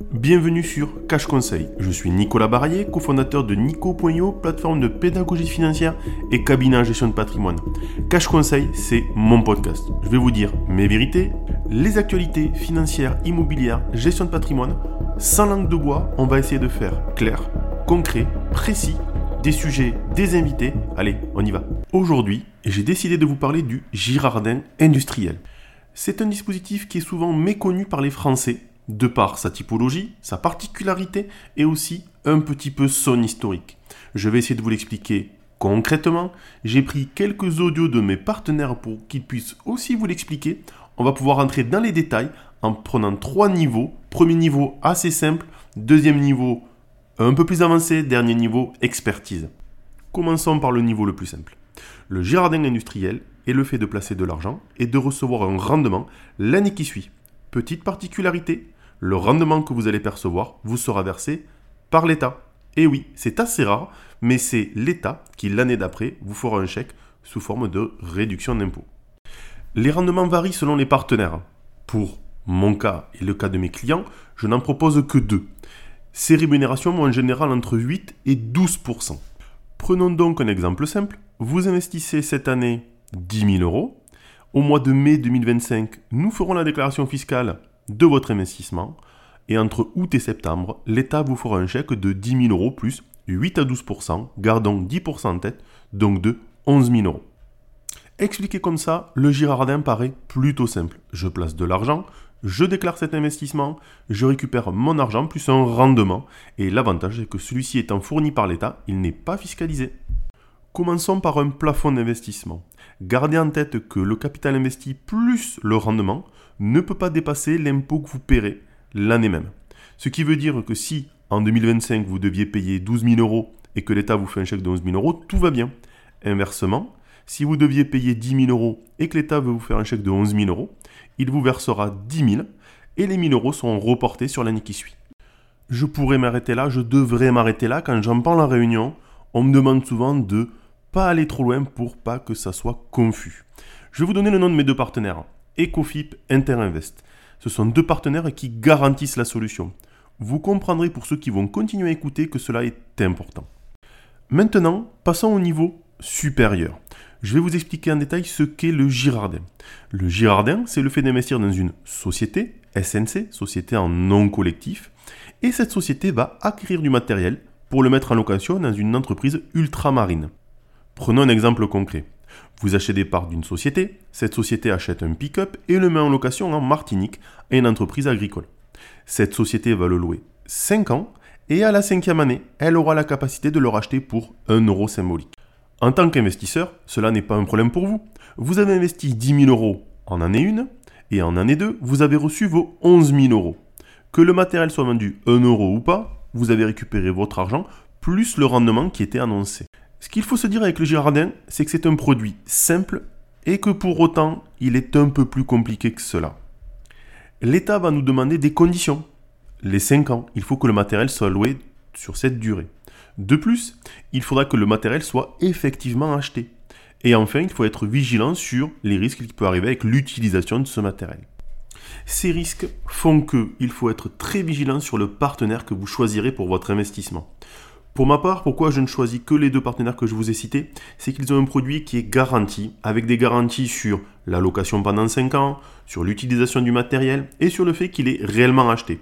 Bienvenue sur Cash Conseil. Je suis Nicolas Barrier, cofondateur de Nico.io, plateforme de pédagogie financière et cabinet en gestion de patrimoine. Cash Conseil, c'est mon podcast. Je vais vous dire mes vérités, les actualités financières, immobilières, gestion de patrimoine. Sans langue de bois, on va essayer de faire clair, concret, précis, des sujets, des invités. Allez, on y va. Aujourd'hui, j'ai décidé de vous parler du Girardin industriel. C'est un dispositif qui est souvent méconnu par les Français de par sa typologie, sa particularité et aussi un petit peu son historique. Je vais essayer de vous l'expliquer concrètement. J'ai pris quelques audios de mes partenaires pour qu'ils puissent aussi vous l'expliquer. On va pouvoir entrer dans les détails en prenant trois niveaux. Premier niveau assez simple, deuxième niveau un peu plus avancé, dernier niveau expertise. Commençons par le niveau le plus simple. Le jardin industriel est le fait de placer de l'argent et de recevoir un rendement l'année qui suit. Petite particularité, le rendement que vous allez percevoir vous sera versé par l'État. Et oui, c'est assez rare, mais c'est l'État qui, l'année d'après, vous fera un chèque sous forme de réduction d'impôt. Les rendements varient selon les partenaires. Pour mon cas et le cas de mes clients, je n'en propose que deux. Ces rémunérations vont en général entre 8 et 12% Prenons donc un exemple simple. Vous investissez cette année 10 000 euros. Au mois de mai 2025, nous ferons la déclaration fiscale de votre investissement. Et entre août et septembre, l'État vous fera un chèque de 10 000 euros plus 8 à 12 gardons 10% en tête, donc de 11 000 euros. Expliqué comme ça, le Girardin paraît plutôt simple. Je place de l'argent, je déclare cet investissement, je récupère mon argent plus un rendement, et l'avantage est que celui-ci étant fourni par l'État, il n'est pas fiscalisé. Commençons par un plafond d'investissement. Gardez en tête que le capital investi plus le rendement ne peut pas dépasser l'impôt que vous paierez l'année même. Ce qui veut dire que si en 2025 vous deviez payer 12 000 euros et que l'État vous fait un chèque de 11 000 euros, tout va bien. Inversement, si vous deviez payer 10 000 euros et que l'État veut vous faire un chèque de 11 000 euros, il vous versera 10 000 et les 1000 euros seront reportés sur l'année qui suit. Je pourrais m'arrêter là, je devrais m'arrêter là. Quand j'en parle en réunion, on me demande souvent de pas aller trop loin pour pas que ça soit confus. Je vais vous donner le nom de mes deux partenaires. Ecofip, Interinvest. Ce sont deux partenaires qui garantissent la solution. Vous comprendrez pour ceux qui vont continuer à écouter que cela est important. Maintenant, passons au niveau supérieur. Je vais vous expliquer en détail ce qu'est le Girardin. Le Girardin, c'est le fait d'investir dans une société, SNC, société en non collectif, et cette société va acquérir du matériel pour le mettre en location dans une entreprise ultramarine. Prenons un exemple concret. Vous achetez des parts d'une société, cette société achète un pick-up et le met en location en Martinique à une entreprise agricole. Cette société va le louer 5 ans et à la cinquième année, elle aura la capacité de le racheter pour 1 euro symbolique. En tant qu'investisseur, cela n'est pas un problème pour vous. Vous avez investi 10 000 euros en année 1 et en année 2, vous avez reçu vos 11 000 euros. Que le matériel soit vendu 1 euro ou pas, vous avez récupéré votre argent plus le rendement qui était annoncé. Ce qu'il faut se dire avec le Girardin, c'est que c'est un produit simple et que pour autant, il est un peu plus compliqué que cela. L'État va nous demander des conditions. Les 5 ans, il faut que le matériel soit loué sur cette durée. De plus, il faudra que le matériel soit effectivement acheté. Et enfin, il faut être vigilant sur les risques qui peuvent arriver avec l'utilisation de ce matériel. Ces risques font qu'il faut être très vigilant sur le partenaire que vous choisirez pour votre investissement. Pour ma part, pourquoi je ne choisis que les deux partenaires que je vous ai cités C'est qu'ils ont un produit qui est garanti, avec des garanties sur la location pendant 5 ans, sur l'utilisation du matériel et sur le fait qu'il est réellement acheté.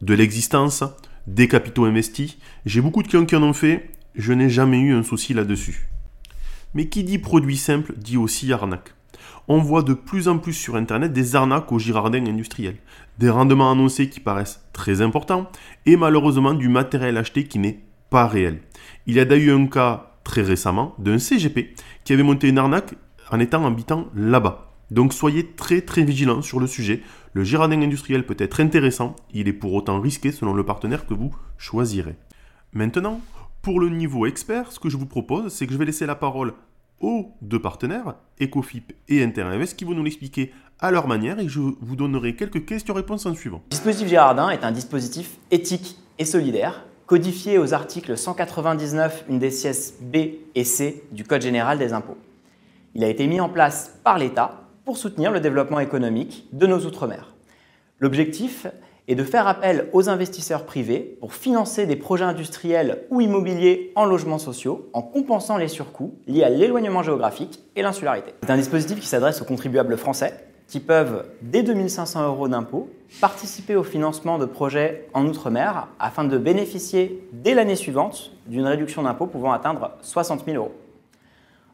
De l'existence, des capitaux investis, j'ai beaucoup de clients qui en ont fait, je n'ai jamais eu un souci là-dessus. Mais qui dit produit simple dit aussi arnaque. On voit de plus en plus sur Internet des arnaques au girardin industriel, des rendements annoncés qui paraissent très importants et malheureusement du matériel acheté qui n'est pas réel. Il y a d'ailleurs un cas très récemment d'un CGP qui avait monté une arnaque en étant habitant là-bas. Donc soyez très très vigilants sur le sujet. Le jardin industriel peut être intéressant, il est pour autant risqué selon le partenaire que vous choisirez. Maintenant, pour le niveau expert, ce que je vous propose, c'est que je vais laisser la parole aux deux partenaires, Ecofip et Interinvest, qui vont nous l'expliquer à leur manière et je vous donnerai quelques questions-réponses en suivant. Dispositif Girardin est un dispositif éthique et solidaire codifié aux articles 199 une des B et C du Code général des impôts. Il a été mis en place par l'État pour soutenir le développement économique de nos Outre-mer. L'objectif et de faire appel aux investisseurs privés pour financer des projets industriels ou immobiliers en logements sociaux en compensant les surcoûts liés à l'éloignement géographique et l'insularité. C'est un dispositif qui s'adresse aux contribuables français qui peuvent, dès 2500 euros d'impôt, participer au financement de projets en Outre-mer afin de bénéficier dès l'année suivante d'une réduction d'impôt pouvant atteindre 60 000 euros.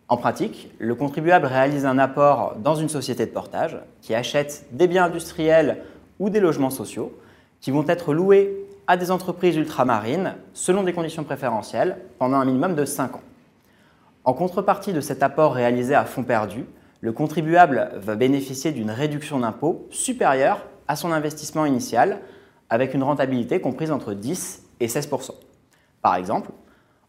En pratique, le contribuable réalise un apport dans une société de portage qui achète des biens industriels ou des logements sociaux qui vont être loués à des entreprises ultramarines selon des conditions préférentielles pendant un minimum de 5 ans. En contrepartie de cet apport réalisé à fonds perdu, le contribuable va bénéficier d'une réduction d'impôt supérieure à son investissement initial avec une rentabilité comprise entre 10 et 16% Par exemple,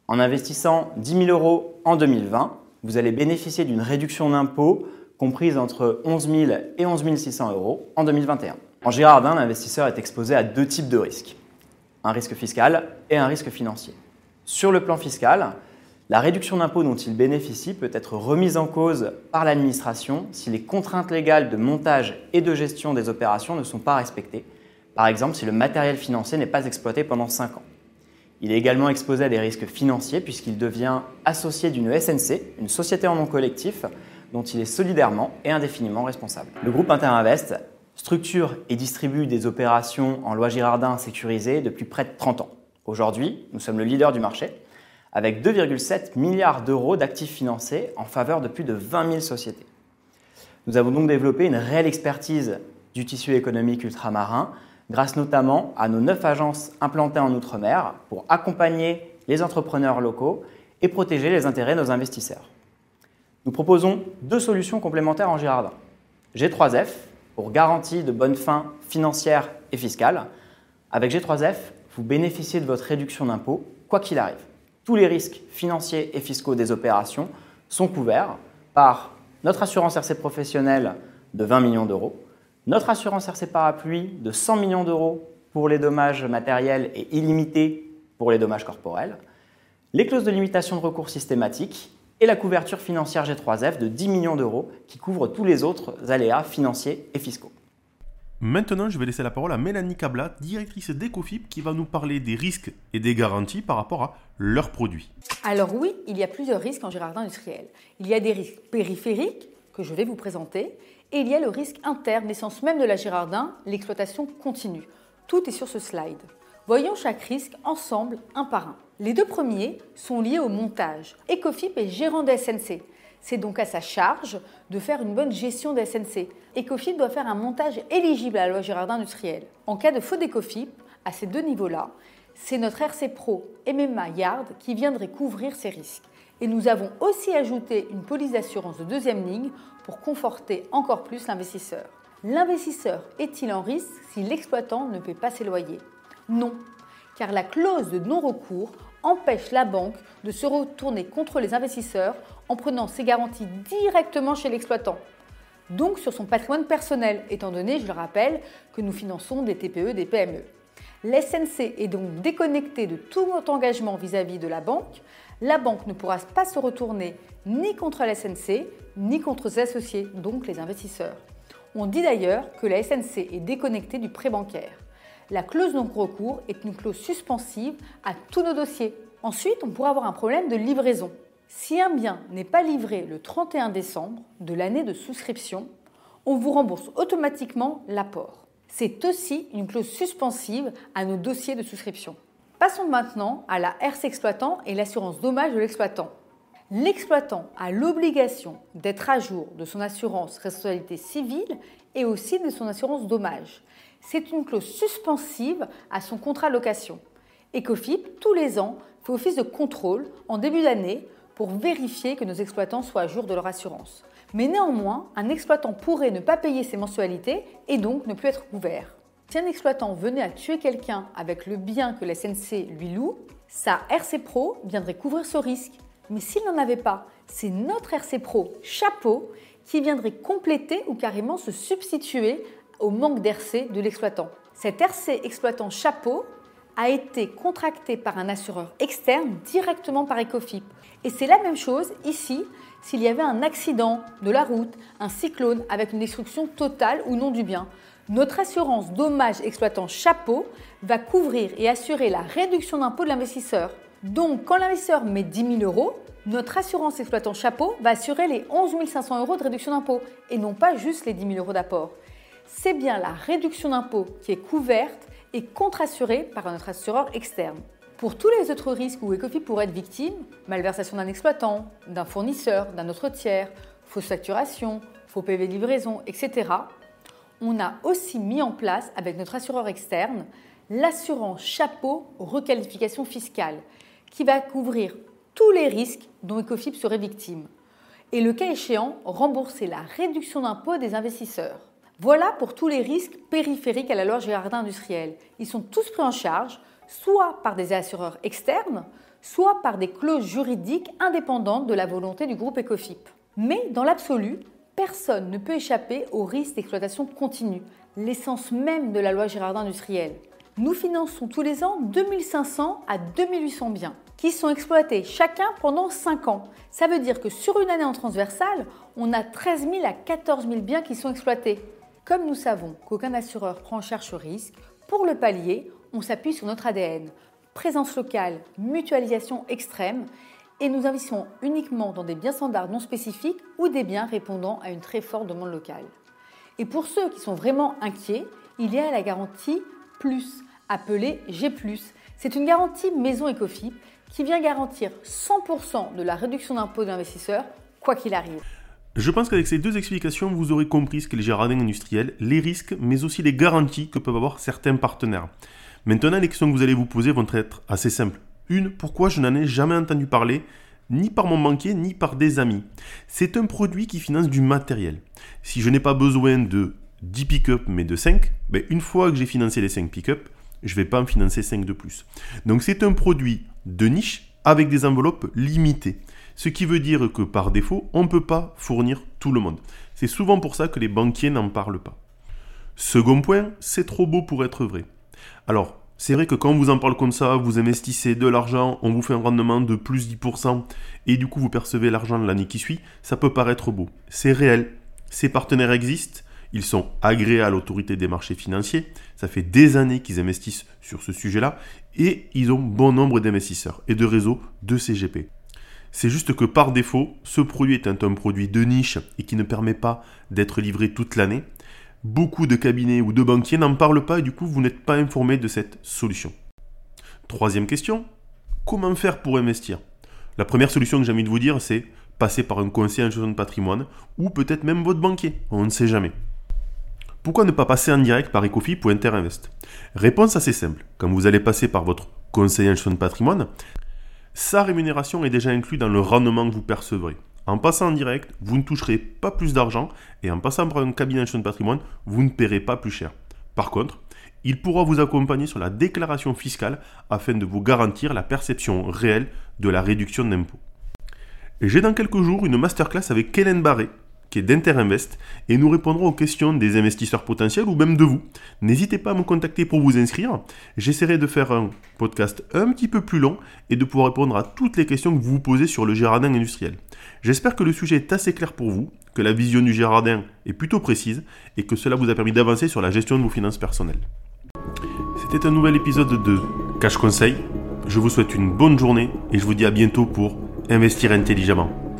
en investissant 10 000 euros en 2020, vous allez bénéficier d'une réduction d'impôt comprise entre 11 000 et 11 600 euros en 2021. En Girardin, l'investisseur est exposé à deux types de risques. Un risque fiscal et un risque financier. Sur le plan fiscal, la réduction d'impôt dont il bénéficie peut être remise en cause par l'administration si les contraintes légales de montage et de gestion des opérations ne sont pas respectées, par exemple si le matériel financier n'est pas exploité pendant 5 ans. Il est également exposé à des risques financiers puisqu'il devient associé d'une SNC, une société en nom collectif, dont il est solidairement et indéfiniment responsable. Le groupe Interinvest structure et distribue des opérations en loi Girardin sécurisées depuis près de 30 ans. Aujourd'hui, nous sommes le leader du marché, avec 2,7 milliards d'euros d'actifs financés en faveur de plus de 20 000 sociétés. Nous avons donc développé une réelle expertise du tissu économique ultramarin, grâce notamment à nos neuf agences implantées en Outre-mer pour accompagner les entrepreneurs locaux et protéger les intérêts de nos investisseurs. Nous proposons deux solutions complémentaires en Girardin. G3F, pour garantie de bonne fin financière et fiscale. Avec G3F, vous bénéficiez de votre réduction d'impôt, quoi qu'il arrive. Tous les risques financiers et fiscaux des opérations sont couverts par notre assurance RC professionnelle de 20 millions d'euros, notre assurance RC parapluie de 100 millions d'euros pour les dommages matériels et illimités pour les dommages corporels, les clauses de limitation de recours systématiques et la couverture financière G3F de 10 millions d'euros qui couvre tous les autres aléas financiers et fiscaux. Maintenant, je vais laisser la parole à Mélanie Cablat, directrice d'Ecofip, qui va nous parler des risques et des garanties par rapport à leurs produits. Alors oui, il y a plusieurs risques en jardin industriel. Il y a des risques périphériques que je vais vous présenter et il y a le risque interne, l'essence même de la Girardin, l'exploitation continue. Tout est sur ce slide. Voyons chaque risque ensemble, un par un. Les deux premiers sont liés au montage. Ecofip est gérant de SNC. C'est donc à sa charge de faire une bonne gestion de SNC. Ecofip doit faire un montage éligible à la loi Girardin industrielle. En cas de faute d'Ecofip, à ces deux niveaux-là, c'est notre RC Pro MMA Yard qui viendrait couvrir ces risques. Et nous avons aussi ajouté une police d'assurance de deuxième ligne pour conforter encore plus l'investisseur. L'investisseur est-il en risque si l'exploitant ne paie pas ses loyers? Non, car la clause de non-recours empêche la banque de se retourner contre les investisseurs en prenant ses garanties directement chez l'exploitant, donc sur son patrimoine personnel, étant donné, je le rappelle, que nous finançons des TPE, des PME. L'SNC est donc déconnectée de tout engagement vis-à-vis de la banque. La banque ne pourra pas se retourner ni contre la SNC, ni contre ses associés, donc les investisseurs. On dit d'ailleurs que la SNC est déconnectée du prêt bancaire. La clause non-recours est une clause suspensive à tous nos dossiers. Ensuite, on pourrait avoir un problème de livraison. Si un bien n'est pas livré le 31 décembre de l'année de souscription, on vous rembourse automatiquement l'apport. C'est aussi une clause suspensive à nos dossiers de souscription. Passons maintenant à la RC exploitant et l'assurance dommage de l'exploitant. L'exploitant a l'obligation d'être à jour de son assurance responsabilité civile et aussi de son assurance dommage. C'est une clause suspensive à son contrat location. Ecofip, tous les ans, fait office de contrôle en début d'année pour vérifier que nos exploitants soient à jour de leur assurance. Mais néanmoins, un exploitant pourrait ne pas payer ses mensualités et donc ne plus être couvert. Si un exploitant venait à tuer quelqu'un avec le bien que la SNC lui loue, sa RC Pro viendrait couvrir ce risque mais s'il n'en avait pas, c'est notre RC Pro chapeau qui viendrait compléter ou carrément se substituer au manque d'RC de l'exploitant. Cet RC exploitant chapeau a été contracté par un assureur externe directement par Ecofip. Et c'est la même chose ici s'il y avait un accident de la route, un cyclone avec une destruction totale ou non du bien. Notre assurance dommage exploitant chapeau va couvrir et assurer la réduction d'impôt de l'investisseur. Donc, quand l'investisseur met 10 000 euros, notre assurance exploitant chapeau va assurer les 11 500 euros de réduction d'impôt et non pas juste les 10 000 euros d'apport. C'est bien la réduction d'impôt qui est couverte et contre-assurée par notre assureur externe. Pour tous les autres risques où Ecofip pourrait être victime, malversation d'un exploitant, d'un fournisseur, d'un autre tiers, fausse facturation, faux PV de livraison, etc., on a aussi mis en place avec notre assureur externe l'assurance chapeau requalification fiscale qui va couvrir tous les risques dont Ecofip serait victime et le cas échéant rembourser la réduction d'impôt des investisseurs. Voilà pour tous les risques périphériques à la loi Girardin industrielle. Ils sont tous pris en charge soit par des assureurs externes, soit par des clauses juridiques indépendantes de la volonté du groupe Ecofip. Mais dans l'absolu, personne ne peut échapper au risque d'exploitation continue, l'essence même de la loi Girardin industrielle. Nous finançons tous les ans 2500 à 2800 biens qui sont exploités chacun pendant 5 ans. Ça veut dire que sur une année en transversale, on a 13 000 à 14 000 biens qui sont exploités. Comme nous savons qu'aucun assureur prend en charge ce risque, pour le pallier, on s'appuie sur notre ADN. Présence locale, mutualisation extrême, et nous investissons uniquement dans des biens standards non spécifiques ou des biens répondant à une très forte demande locale. Et pour ceux qui sont vraiment inquiets, il y a la garantie Plus, appelée G+. C'est une garantie maison Ecofip qui vient garantir 100% de la réduction d'impôt de l'investisseur, quoi qu'il arrive. Je pense qu'avec ces deux explications, vous aurez compris ce qu'est le jardin industriel, les risques, mais aussi les garanties que peuvent avoir certains partenaires. Maintenant, les questions que vous allez vous poser vont être assez simples. Une, pourquoi je n'en ai jamais entendu parler, ni par mon banquier, ni par des amis? C'est un produit qui finance du matériel. Si je n'ai pas besoin de 10 pick-up, mais de 5, ben une fois que j'ai financé les 5 pick-up, je ne vais pas en financer 5 de plus. Donc c'est un produit de niche avec des enveloppes limitées. Ce qui veut dire que par défaut, on ne peut pas fournir tout le monde. C'est souvent pour ça que les banquiers n'en parlent pas. Second point, c'est trop beau pour être vrai. Alors, c'est vrai que quand vous en parle comme ça, vous investissez de l'argent, on vous fait un rendement de plus 10%, et du coup vous percevez l'argent l'année qui suit, ça peut paraître beau. C'est réel, ces partenaires existent, ils sont agréés à l'autorité des marchés financiers, ça fait des années qu'ils investissent sur ce sujet-là, et ils ont bon nombre d'investisseurs et de réseaux de CGP. C'est juste que par défaut, ce produit est un produit de niche et qui ne permet pas d'être livré toute l'année. Beaucoup de cabinets ou de banquiers n'en parlent pas et du coup vous n'êtes pas informé de cette solution. Troisième question, comment faire pour investir? La première solution que j'ai envie de vous dire, c'est passer par un conseiller en gestion de patrimoine ou peut-être même votre banquier, on ne sait jamais. Pourquoi ne pas passer en direct par Ecofip ou Interinvest Réponse assez simple. Quand vous allez passer par votre conseiller en gestion de patrimoine, sa rémunération est déjà inclue dans le rendement que vous percevrez. En passant en direct, vous ne toucherez pas plus d'argent et en passant par un cabinet de patrimoine, vous ne paierez pas plus cher. Par contre, il pourra vous accompagner sur la déclaration fiscale afin de vous garantir la perception réelle de la réduction d'impôt. J'ai dans quelques jours une masterclass avec Hélène Barré, qui est d'Interinvest, et nous répondrons aux questions des investisseurs potentiels ou même de vous. N'hésitez pas à me contacter pour vous inscrire. J'essaierai de faire un podcast un petit peu plus long et de pouvoir répondre à toutes les questions que vous vous posez sur le jardin industriel. J'espère que le sujet est assez clair pour vous, que la vision du jardin est plutôt précise et que cela vous a permis d'avancer sur la gestion de vos finances personnelles. C'était un nouvel épisode de Cash Conseil. Je vous souhaite une bonne journée et je vous dis à bientôt pour investir intelligemment.